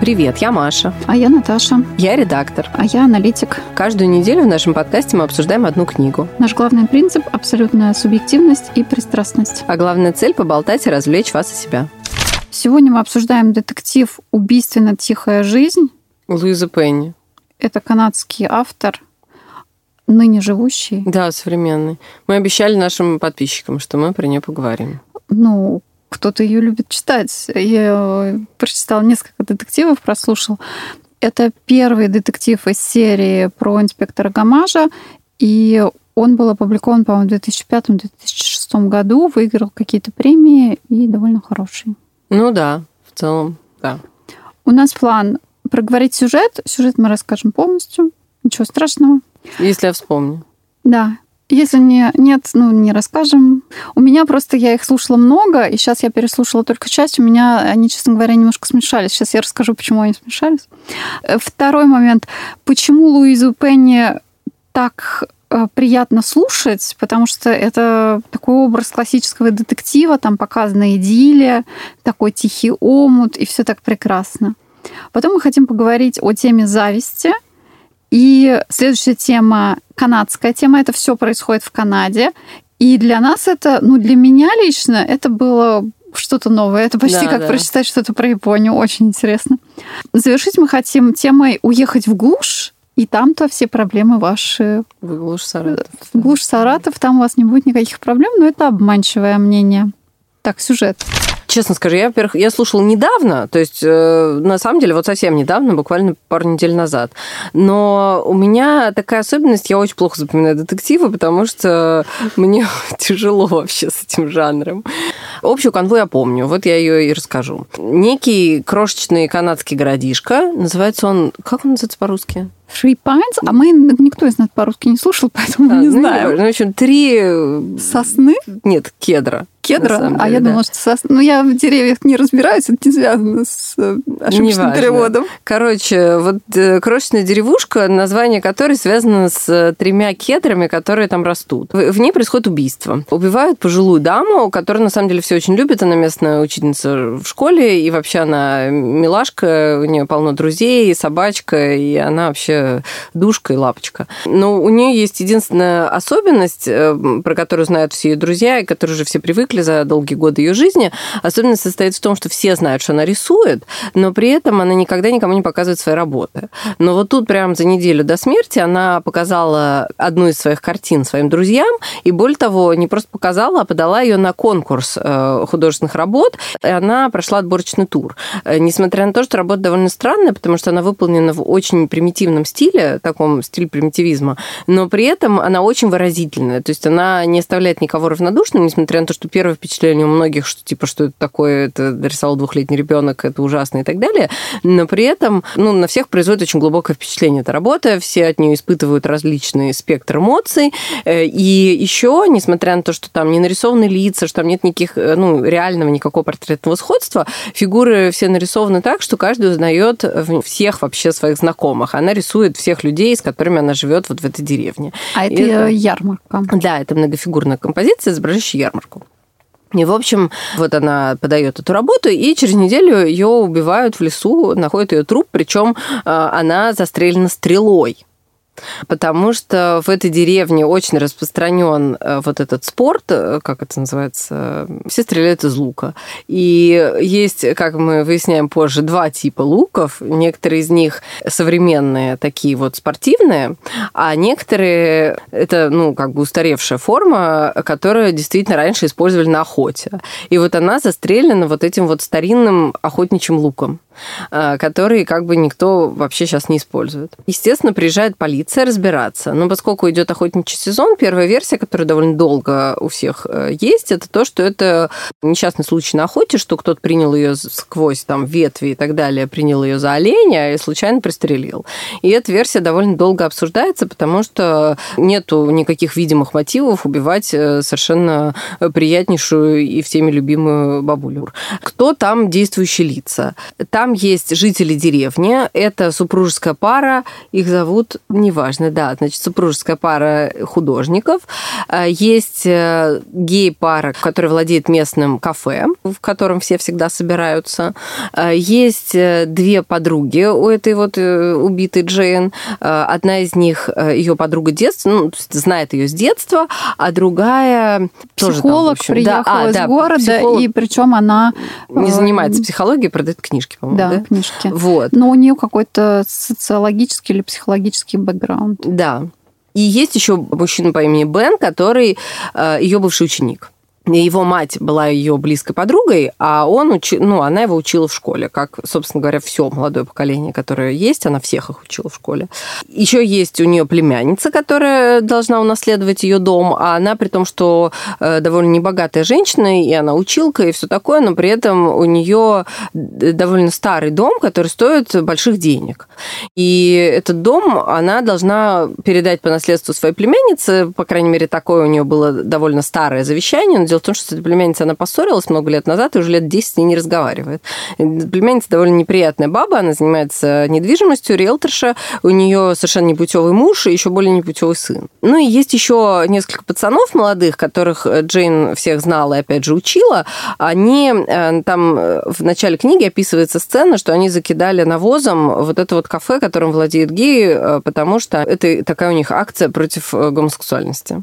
Привет, я Маша. А я Наташа. Я редактор. А я аналитик. Каждую неделю в нашем подкасте мы обсуждаем одну книгу. Наш главный принцип – абсолютная субъективность и пристрастность. А главная цель – поболтать и развлечь вас и себя. Сегодня мы обсуждаем детектив «Убийственно тихая жизнь». Луиза Пенни. Это канадский автор, ныне живущий. Да, современный. Мы обещали нашим подписчикам, что мы про нее поговорим. Ну, кто-то ее любит читать. Я прочитала несколько детективов, прослушал. Это первый детектив из серии про инспектора Гамажа, и он был опубликован, по-моему, в 2005-2006 году, выиграл какие-то премии и довольно хороший. Ну да, в целом, да. У нас план проговорить сюжет. Сюжет мы расскажем полностью. Ничего страшного. Если я вспомню. Да. Если не, нет, ну, не расскажем. У меня просто, я их слушала много, и сейчас я переслушала только часть. У меня они, честно говоря, немножко смешались. Сейчас я расскажу, почему они смешались. Э, второй момент. Почему Луизу Пенни так э, приятно слушать, потому что это такой образ классического детектива, там показана идиллия, такой тихий омут, и все так прекрасно. Потом мы хотим поговорить о теме зависти – и следующая тема, канадская тема, это все происходит в Канаде. И для нас это, ну, для меня лично, это было что-то новое. Это почти Да, как да. прочитать что-то про Японию. Очень интересно. Завершить мы хотим темой уехать в глушь, и там-то все проблемы ваши. Вы глушь Саратов. В глушь Саратов, там у вас не будет никаких проблем, но это обманчивое мнение. Так, сюжет. Честно скажу, я, во-первых, я слушала недавно, то есть, э, на самом деле, вот совсем недавно, буквально пару недель назад. Но у меня такая особенность, я очень плохо запоминаю детективы, потому что мне тяжело вообще с этим жанром. Общую канву я помню, вот я ее и расскажу. Некий крошечный канадский городишко, называется он, как он называется по-русски? Three Pines, а мы, никто из нас по-русски не слушал, поэтому А, не ну, неважно. Ну, в общем, три... э, Сосны? Нет, кедра. Кедра? а я да. думала, что сосны. Ну, я в деревьях не разбираюсь, это не связано с э, ошибочным Неважно. переводом. Короче, вот э, крошечная деревушка, название которой связано с э, тремя кедрами, которые там растут. В, ней происходит убийство. Убивают пожилую даму, которую на самом деле все очень любят. Она местная учительница в школе, и вообще она милашка, у нее полно друзей, собачка, и она вообще душка и лапочка. Но у нее есть единственная особенность, про которую знают все ее друзья, и которые уже все привыкли за долгие годы ее жизни. Особенность состоит в том, что все знают, что она рисует, но при этом она никогда никому не показывает свои работы. Но вот тут прям за неделю до смерти она показала одну из своих картин своим друзьям, и более того, не просто показала, а подала ее на конкурс э, художественных работ, и она прошла отборочный тур. Э, Несмотря на то, что работа довольно странная, потому что она выполнена в очень примитивном стиле, таком стиле примитивизма, но при этом она очень выразительная. То есть она не оставляет никого равнодушным, несмотря на то, что первое впечатление у многих, что типа, что это такое, это нарисовал двухлетний ребенок, это ужасно и так далее. Но при этом ну, на всех производит очень глубокое впечатление эта работа, все от нее испытывают различный спектр эмоций. Э, И еще, несмотря на то, что там не нарисованы лица, что там нет никаких, э, ну, реального никакого портретного сходства, фигуры все нарисованы так, что каждый узнает всех вообще своих знакомых. Она рисует всех людей, с которыми она живет вот в этой деревне. А это, это- ярмарка. Да, это многофигурная композиция, изображающая ярмарку. И, в общем, вот она подает эту работу, и через неделю ее убивают в лесу, находят ее труп, причем она застрелена стрелой. Потому что в этой деревне очень распространен э, вот этот спорт, э, как это называется, все стреляют из лука. И есть, как мы выясняем позже, два типа луков. Некоторые из них современные, такие вот спортивные, а некоторые это, ну, как бы устаревшая форма, которую действительно раньше использовали на охоте. И вот она застрелена вот этим вот старинным охотничьим луком э, который как бы никто вообще сейчас не использует. Естественно, приезжает полиция разбираться. Но поскольку идет охотничий сезон, первая версия, которая довольно долго у всех э, есть, это то, что это несчастный случай на охоте, что кто-то принял ее сквозь там ветви и так далее, принял ее за оленя и случайно пристрелил. И эта версия довольно долго обсуждается, потому что нету никаких видимых мотивов убивать э, совершенно приятнейшую и всеми любимую бабулю. Кто там действующие лица? Там Там есть жители деревни, это супружеская пара, их зовут, неважно, да, значит, супружеская пара художников. Э, есть э, гей-пара, которая владеет местным кафе, в котором все всегда собираются. Есть две подруги у этой вот убитой Джейн. Одна из них ее подруга детства, ну, знает ее с детства, а другая психолог тоже там, приехала да, а, из да, города, психолог... и причем она не занимается психологией, продает книжки, по-моему. Да, да, книжки. Вот. Но у нее какой-то социологический или психологический бэкграунд. Да. И есть еще мужчина по имени Бен, который э, ее бывший ученик его мать была ее близкой подругой, а он учи, ну, она его учила в школе, как, собственно говоря, все молодое поколение, которое есть, она всех их учила в школе. Еще есть у нее племянница, которая должна унаследовать ее дом, а она при том, что э, довольно небогатая женщина, и она училка, и все такое, но при этом у нее довольно старый дом, который стоит больших денег. И этот дом она должна передать по наследству своей племяннице, по крайней мере, такое у нее было довольно старое завещание, Дело в том, что эта племянница, она поссорилась много лет назад и уже лет 10 с ней не разговаривает. Племянница довольно неприятная баба, она занимается недвижимостью, риэлторша, у нее совершенно непутевый муж и еще более непутевый сын. Ну и есть еще несколько пацанов молодых, которых Джейн всех знала и опять же учила. Они э, там э, в начале книги описывается сцена, что они закидали навозом вот это вот кафе, которым владеет геи, э, потому что это такая у них акция против гомосексуальности.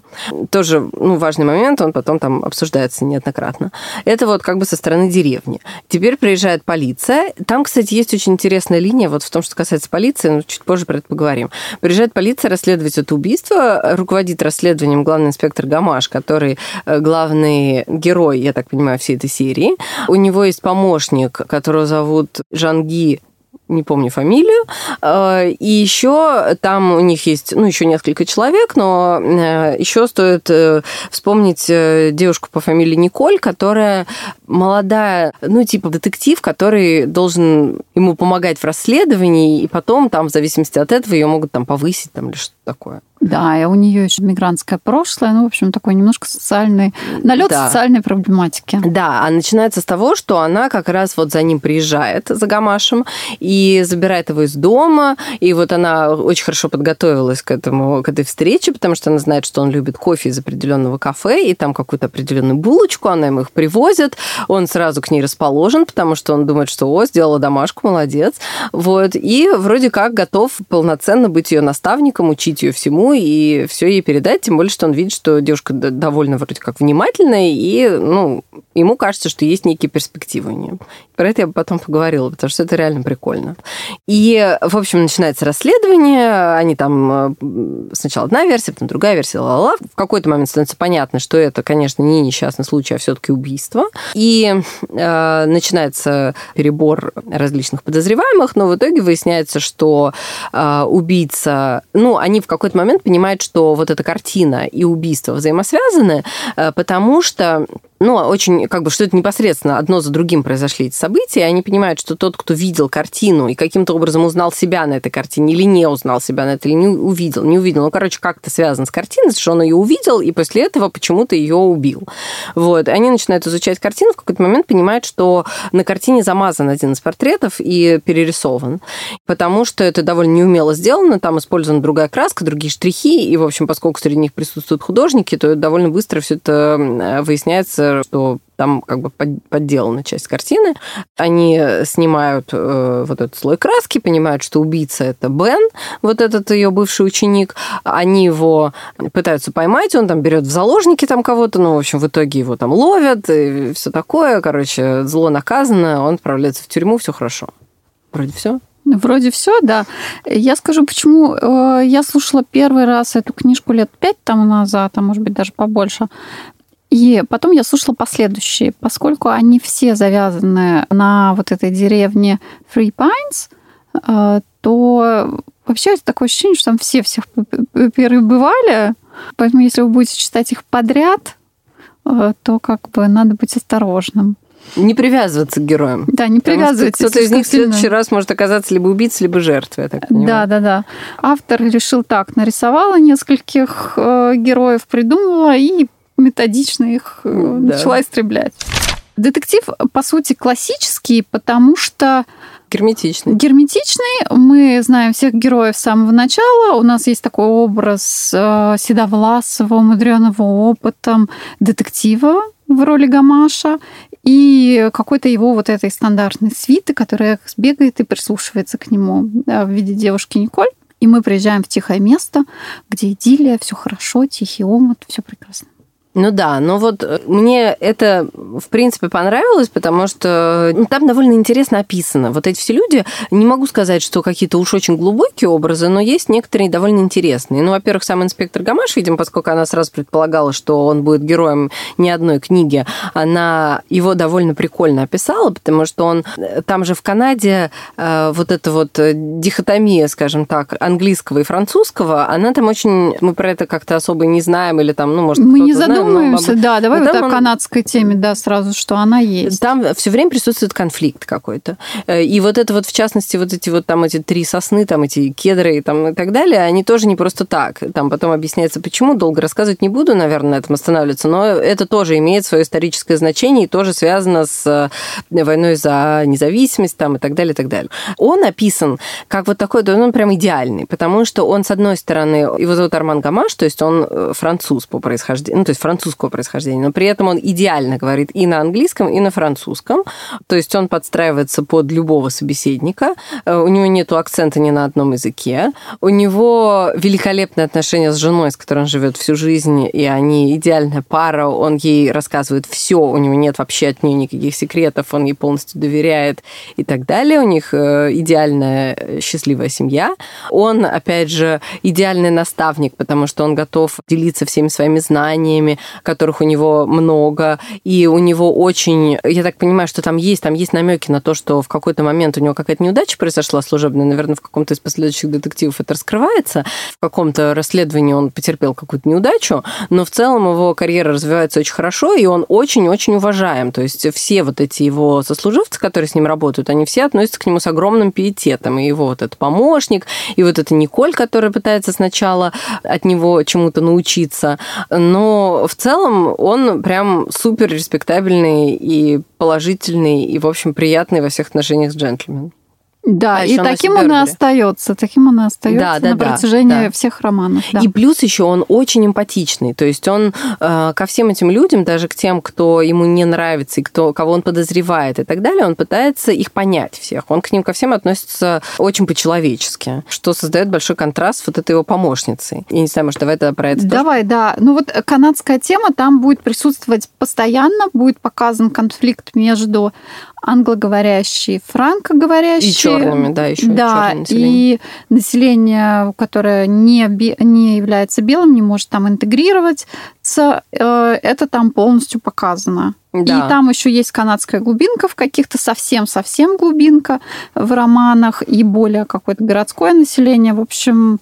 Тоже ну, важный момент, он потом там обсуждается обсуждается неоднократно. Это вот как бы со стороны деревни. Теперь приезжает полиция. Там, кстати, есть очень интересная линия вот в том, что касается полиции, но чуть позже про это поговорим. Приезжает полиция расследовать это убийство. Руководит расследованием главный инспектор Гамаш, который э, главный герой, я так понимаю, всей этой серии. У него есть помощник, которого зовут Жанги не помню фамилию. Э, и еще там у них есть, ну, еще несколько человек, но э, еще стоит э, вспомнить девушку по фамилии Николь, которая молодая, ну, типа детектив, который должен ему помогать в расследовании, и потом там, в зависимости от этого, ее могут там повысить там или что-то такое. Да, и у нее еще мигрантское прошлое, ну, в общем, такой немножко социальный, налет да. социальной проблематики. Да, а начинается с того, что она как раз вот за ним приезжает, за Гамашем, и забирает его из дома, и вот она очень хорошо подготовилась к этому, к этой встрече, потому что она знает, что он любит кофе из определенного кафе, и там какую-то определенную булочку, она ему их привозит, он сразу к ней расположен, потому что он думает, что, о, сделала домашку, молодец, вот, и вроде как готов полноценно быть ее наставником, учить ее всему, и все ей передать, тем более, что он видит, что девушка довольно вроде как внимательная, и, ну, ему кажется, что есть некие перспективы у нее. Про это я бы потом поговорила, потому что это реально прикольно. И, в общем, начинается расследование, они там э, сначала одна версия, потом другая версия, ла ла В какой-то момент становится понятно, что это, конечно, не несчастный случай, а все-таки убийство. И э, начинается перебор различных подозреваемых, но в итоге выясняется, что э, убийца, ну, они в какой-то момент понимают, что вот эта картина и убийство взаимосвязаны, э, потому что ну, очень, как бы, что это непосредственно одно за другим произошли эти события, и они понимают, что тот, кто видел картину и каким-то образом узнал себя на этой картине, или не узнал себя на этой, или не увидел, не увидел, ну, короче, как-то связан с картиной, что он ее увидел, и после этого почему-то ее убил. Вот. Они начинают изучать картину, в какой-то момент понимают, что на картине замазан один из портретов и перерисован, потому что это довольно неумело сделано, там использована другая краска, другие штрихи, и, в общем, поскольку среди них присутствуют художники, то довольно быстро все это выясняется что там как бы подделана часть картины. Они снимают э, вот этот слой краски, понимают, что убийца это Бен, вот этот ее бывший ученик. Они его пытаются поймать, он там берет в заложники там кого-то, ну, в общем, в итоге его там ловят и все такое. Короче, зло наказано, он отправляется в тюрьму, все хорошо. Вроде все. Вроде все, да. Я скажу, почему э, я слушала первый раз эту книжку лет пять тому назад, а может быть даже побольше. И потом я слушала последующие, поскольку они все завязаны на вот этой деревне Three Pines, э, то вообще такое ощущение, что там все всех перебывали. Поэтому если вы будете читать их подряд, э, то как бы надо быть осторожным. Не привязываться к героям. Да, не привязываться. Кто-то из них в следующий раз может оказаться либо убийцей, либо жертвой, я так понимаю. Да, да, да. Автор решил так, нарисовала нескольких э, героев, придумала и методично их э, да. начала истреблять. Детектив, по сути, классический, потому что Герметичный. Герметичный. Мы знаем всех героев с самого начала. У нас есть такой образ э, седовласого, умудренного опытом детектива в роли Гамаша и какой-то его вот этой стандартной свиты, которая бегает и прислушивается к нему в виде девушки Николь. И мы приезжаем в тихое место, где идиллия, все хорошо, тихий омут, все прекрасно. Ну да, но вот э, мне это, в принципе, понравилось, потому что ну, там довольно интересно описано. Вот эти все люди, не могу сказать, что какие-то уж очень глубокие образы, но есть некоторые довольно интересные. Ну, во-первых, сам инспектор Гамаш, видимо, поскольку она сразу предполагала, что он будет героем не одной книги, она его довольно прикольно описала, потому что он э, там же в Канаде э, вот эта вот дихотомия, скажем так, английского и французского, она там очень... Мы про это как-то особо не знаем, или там, ну, может, мы не задумываемся задумаемся, да, давай вот о он... канадской теме, да, сразу, что она есть. Там все время присутствует конфликт какой-то. Э, и вот это вот, в частности, вот эти вот там эти три сосны, там эти кедры и там и так далее, они тоже не просто так. Там потом объясняется, почему, долго рассказывать не буду, наверное, на этом останавливаться, но это тоже имеет свое историческое значение и тоже связано с э, войной за независимость там и так далее, и так далее. Он описан как вот такой, он прям идеальный, потому что он, с одной стороны, его зовут Арман Гамаш, то есть он э, француз по происхождению, ну, то есть французского происхождения, но при этом он идеально говорит и на английском, и на французском. То есть он подстраивается под любого собеседника. Э, у него нет акцента ни на одном языке. У него великолепные отношения с женой, с которой он живет всю жизнь, и они идеальная пара. Он ей рассказывает все, у него нет вообще от нее никаких секретов, он ей полностью доверяет и так далее. У них э, идеальная э, счастливая семья. Он, опять же, идеальный наставник, потому что он готов делиться всеми своими знаниями, которых у него много, и у него очень, я так понимаю, что там есть, там есть намеки на то, что в какой-то момент у него какая-то неудача произошла служебная, наверное, в каком-то из последующих детективов это раскрывается, в каком-то расследовании он потерпел какую-то неудачу, но в целом его карьера развивается очень хорошо, и он очень-очень уважаем, то есть все вот эти его сослуживцы, которые с ним работают, они все относятся к нему с огромным пиететом, и его вот этот помощник, и вот эта Николь, которая пытается сначала от него чему-то научиться, но в целом он прям супер респектабельный и положительный, и, в общем, приятный во всех отношениях с джентльменом. Да, а и таким он и остается, таким он и остается да, да, на да, протяжении да. всех романов. Да. И плюс еще он очень эмпатичный, то есть он э, ко всем этим людям, даже к тем, кто ему не нравится и кто, кого он подозревает и так далее, он пытается их понять всех. Он к ним ко всем относится очень по-человечески, что создает большой контраст вот этой его помощницей. Я не знаю, может, давай тогда про это Давай, тоже? да. Ну вот канадская тема, там будет присутствовать постоянно, будет показан конфликт между англоговорящие, франкоговорящие. Черными, да, еще да, и население, которое не, не является белым, не может там интегрироваться, э, это там полностью показано. Да. И там еще есть канадская глубинка в каких-то совсем-совсем глубинка в романах и более какое-то городское население. В общем,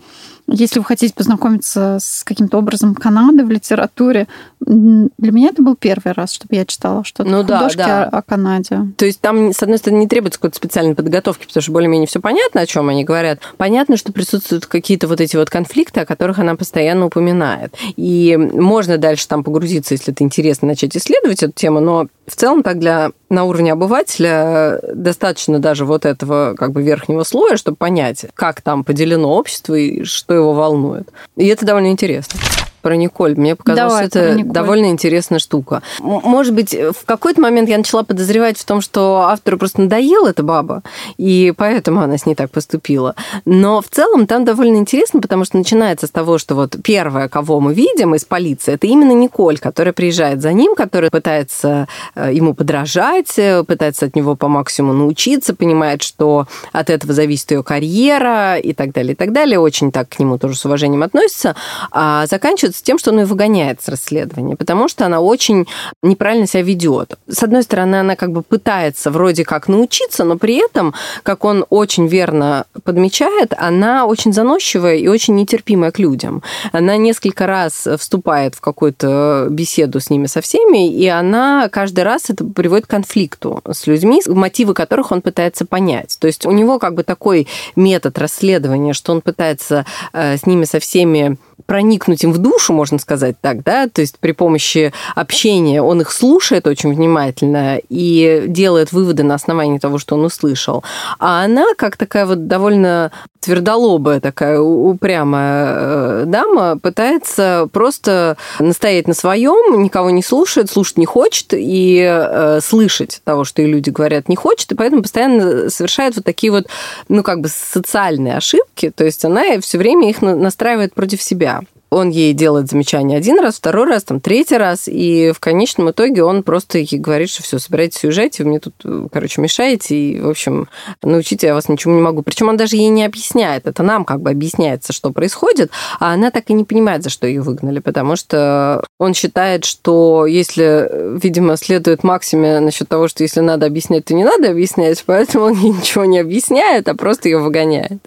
если вы хотите познакомиться с каким-то образом Канады в литературе, для меня это был первый раз, чтобы я читала что-то ну, да, да. О, о Канаде. То есть там, с одной стороны, не требуется какой-то специальной подготовки, потому что более-менее все понятно, о чем они говорят. Понятно, что присутствуют какие-то вот эти вот конфликты, о которых она постоянно упоминает. И можно дальше там погрузиться, если это интересно, начать исследовать эту тему, но в целом так для на уровне обывателя достаточно даже вот этого как бы верхнего слоя, чтобы понять, как там поделено общество и что его волнует. И это довольно интересно про Николь. Мне показалось, Давай, это довольно интересная штука. Может быть, в какой-то момент я начала подозревать в том, что автору просто надоела эта баба, и поэтому она с ней так поступила. Но в целом там довольно интересно, потому что начинается с того, что вот первое, кого мы видим из полиции, это именно Николь, которая приезжает за ним, которая пытается э, ему подражать, э, пытается от него по максимуму научиться, понимает, что от этого зависит ее карьера и так далее, и так далее. Очень так к нему тоже с уважением относится. А заканчивается заканчивается тем, что он ее выгоняет с расследования, потому что она очень неправильно себя ведет. С одной стороны, она как бы пытается вроде как научиться, но при этом, как он очень верно подмечает, она очень заносчивая и очень нетерпимая к людям. Она несколько раз вступает в какую-то беседу с ними со всеми, и она каждый раз это приводит к конфликту с людьми, мотивы которых он пытается понять. То есть у него как бы такой метод расследования, что он пытается э, с ними со всеми проникнуть им в душу, можно сказать так, да, то есть при помощи общения он их слушает очень внимательно и делает выводы на основании того, что он услышал. А она, как такая вот довольно твердолобая такая упрямая э, дама, пытается просто настоять на своем, никого не слушает, слушать не хочет и э, слышать того, что и люди говорят, не хочет, и поэтому постоянно совершает вот такие вот, ну, как бы социальные ошибки, то есть она все время их настраивает против себя он ей делает замечание один раз, второй раз, там, третий раз, и в конечном итоге он просто ей говорит, что все, собирайтесь уезжать, вы мне тут, короче, мешаете, и, в общем, научить я вас ничему не могу. Причем он даже ей не объясняет, это нам как бы объясняется, что происходит, а она так и не понимает, за что ее выгнали, потому что он считает, что если, видимо, следует максиме насчет того, что если надо объяснять, то не надо объяснять, поэтому он ей ничего не объясняет, а просто ее выгоняет.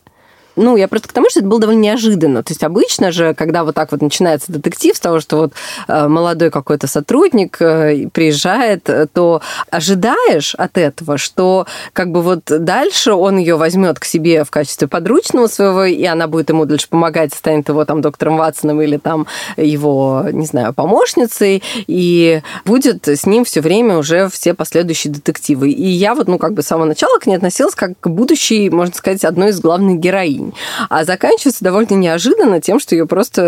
Ну, я просто к тому, что это было довольно неожиданно. То есть обычно же, когда вот так вот начинается детектив с того, что вот э, молодой какой-то сотрудник э, приезжает, то ожидаешь от этого, что как бы вот дальше он ее возьмет к себе в качестве подручного своего, и она будет ему дальше помогать, станет его там доктором Ватсоном или там его, не знаю, помощницей, и будет с ним все время уже все последующие детективы. И я вот, ну, как бы с самого начала к ней относилась как к будущей, можно сказать, одной из главных героинь день. А заканчивается довольно неожиданно тем, что ее просто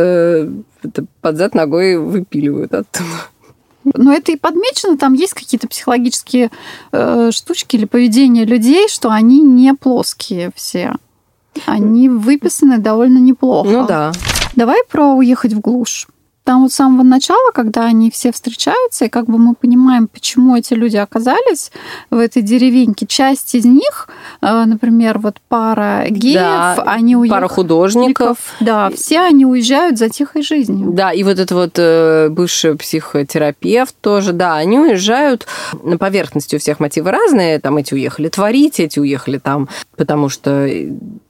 э, под зад ногой выпиливают оттуда. Но это и подмечено, там есть какие-то психологические э, штучки или поведение людей, что они не плоские все. Они выписаны довольно неплохо. Ну да. Давай про уехать в глушь. Там вот с самого начала, когда они все встречаются, и как бы мы понимаем, почему эти люди оказались в этой деревеньке. Часть из них, э, например, вот пара геев, да, они уехали. Пара художников. Да, все они уезжают за тихой жизнью. Да, и вот это вот э, бывший психотерапевт тоже, да, они уезжают на поверхности у всех мотивы разные. Там эти уехали творить, эти уехали там, потому что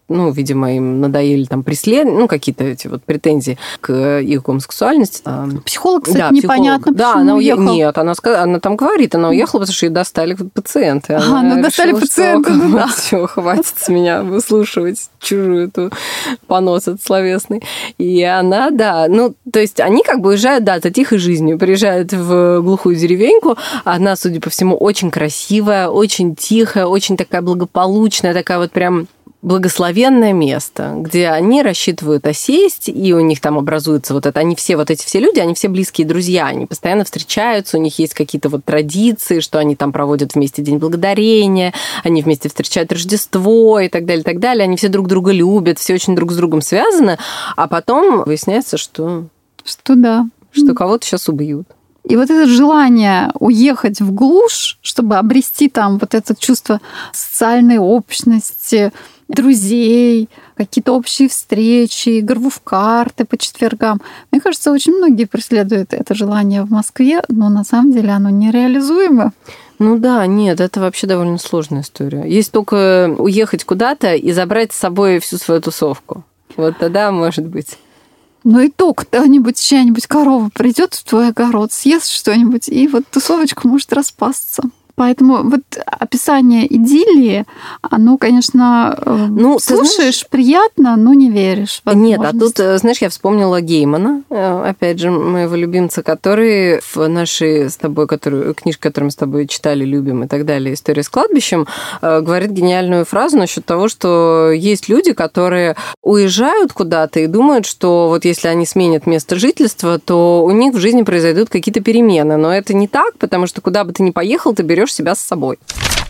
ну, видимо, им надоели там преследования, ну, какие-то эти вот претензии к их гомосексуальности. Психолог, кстати, да, непонятно, психолог. Да, она уехала. Нет, она, она там говорит, она уехала, потому что ее достали пациенты. Она, она ну, достали решила, пациенты, что, ну, да. Все, хватит с меня выслушивать чужую эту понос от словесный. И она, да, ну, то есть они как бы уезжают, да, за тихой жизнью, приезжают в глухую деревеньку, она, судя по всему, очень красивая, очень тихая, очень такая благополучная, такая вот прям благословенное место, где они рассчитывают осесть, и у них там образуется вот это. Они все, вот эти все люди, они все близкие друзья, они постоянно встречаются, у них есть какие-то вот традиции, что они там проводят вместе День Благодарения, они вместе встречают Рождество и так далее, и так далее. Они все друг друга любят, все очень друг с другом связаны, а потом выясняется, что... Что да. Что кого-то сейчас убьют. И вот это желание уехать в глушь, чтобы обрести там вот это чувство социальной общности, друзей, какие-то общие встречи, игру в карты по четвергам. Мне кажется, очень многие преследуют это желание в Москве, но на самом деле оно нереализуемо. Ну да, нет, это вообще довольно сложная история. Есть только уехать куда-то и забрать с собой всю свою тусовку. Вот тогда может быть. Ну и то, кто-нибудь, чья-нибудь корова придет в твой огород, съест что-нибудь, и вот тусовочка может распасться. Поэтому вот описание идиллии, оно, конечно, э, ну, слушаешь знаешь, приятно, но не веришь. Нет, а тут, э, знаешь, я вспомнила Геймана, э, опять же, моего любимца, который в нашей с тобой, которую, книжке, которую мы с тобой читали, любим и так далее, «История с кладбищем», говорит гениальную фразу насчет того, что есть люди, которые уезжают куда-то и думают, что вот если они сменят место жительства, то у них в жизни произойдут какие-то перемены. Но это не так, потому что куда бы ты ни поехал, ты берешь берешь себя с собой.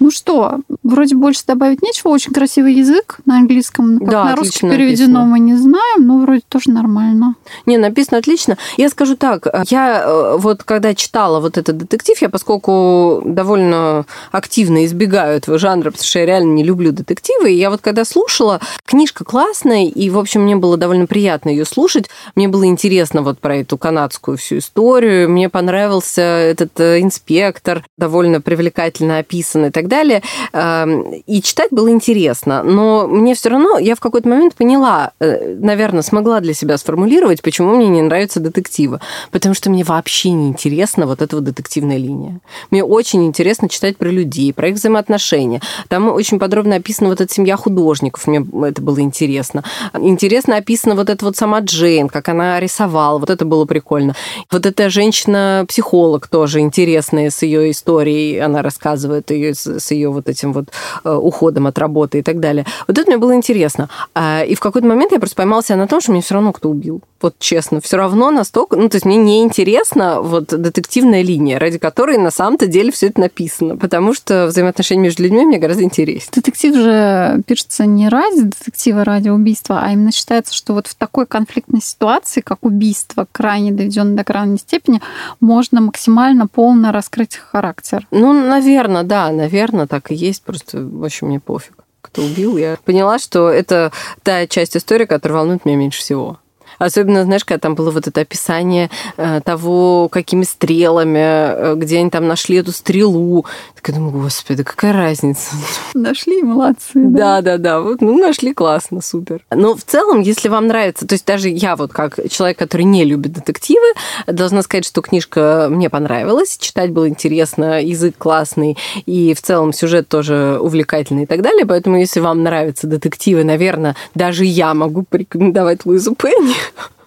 Ну что, вроде больше добавить нечего. Очень красивый язык на английском. Как да, на русский переведено, написано. мы не знаем, но вроде тоже нормально. Не, написано отлично. Я скажу так, я э, вот когда читала вот этот детектив, я поскольку довольно активно избегаю этого жанра, потому что я реально не люблю детективы, и я вот когда слушала, книжка классная, и, в общем, мне было довольно приятно ее слушать. Мне было интересно вот про эту канадскую всю историю. Мне понравился этот э, инспектор, довольно привлекательно описанный и так так далее. Эм, и читать было интересно. Но мне все равно, я в какой-то момент поняла, э, наверное, смогла для себя сформулировать, почему мне не нравятся детективы. Потому что мне вообще не интересна вот эта вот детективная линия. Мне очень интересно читать про людей, про их взаимоотношения. Там очень подробно описана вот эта семья художников. Мне это было интересно. Интересно описана вот эта вот сама Джейн, как она рисовала. Вот это было прикольно. Вот эта женщина-психолог тоже интересная с ее историей. Она рассказывает ее с ее вот этим вот э, уходом от работы и так далее. Вот это мне было интересно. А, и в какой-то момент я просто поймала себя на том, что мне все равно кто убил. Вот честно, все равно настолько... Ну, то есть мне не интересна вот детективная линия, ради которой на самом-то деле все это написано. Потому что взаимоотношения между людьми мне гораздо интереснее. Детектив же пишется не ради детектива, ради убийства, а именно считается, что вот в такой конфликтной ситуации, как убийство, крайне доведенное до крайней степени, можно максимально полно раскрыть характер. Ну, наверное, да, наверное, так и есть. Просто, в общем, мне пофиг, кто убил. Я поняла, что это та часть истории, которая волнует меня меньше всего. Особенно, знаешь, когда там было вот это описание э, того, какими стрелами, э, где они там нашли эту стрелу. Так я думаю, господи, какая разница? Нашли, молодцы. Да, да, да. Вот, ну, нашли, классно, супер. Но в целом, если вам нравится, то есть даже я вот как человек, который не любит детективы, должна сказать, что книжка мне понравилась, читать было интересно, язык классный, и в целом сюжет тоже увлекательный и так далее. Поэтому, если вам нравятся детективы, наверное, даже я могу порекомендовать Луизу Пенни.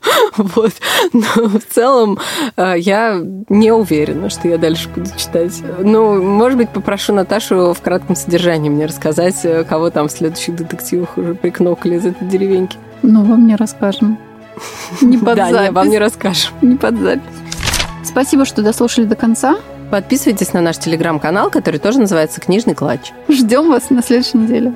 Вот. Но в целом э, я не уверена, что я дальше буду читать. Ну, может быть, попрошу Наташу в кратком содержании мне рассказать, э, кого там в следующих детективах уже прикнокали из этой деревеньки. Ну, вам не расскажем. Не под да, запись. Не, вам не расскажем. Не под запись. Спасибо, что дослушали до конца. Подписывайтесь на наш телеграм-канал, который тоже называется «Книжный клатч». Ждем вас на следующей неделе.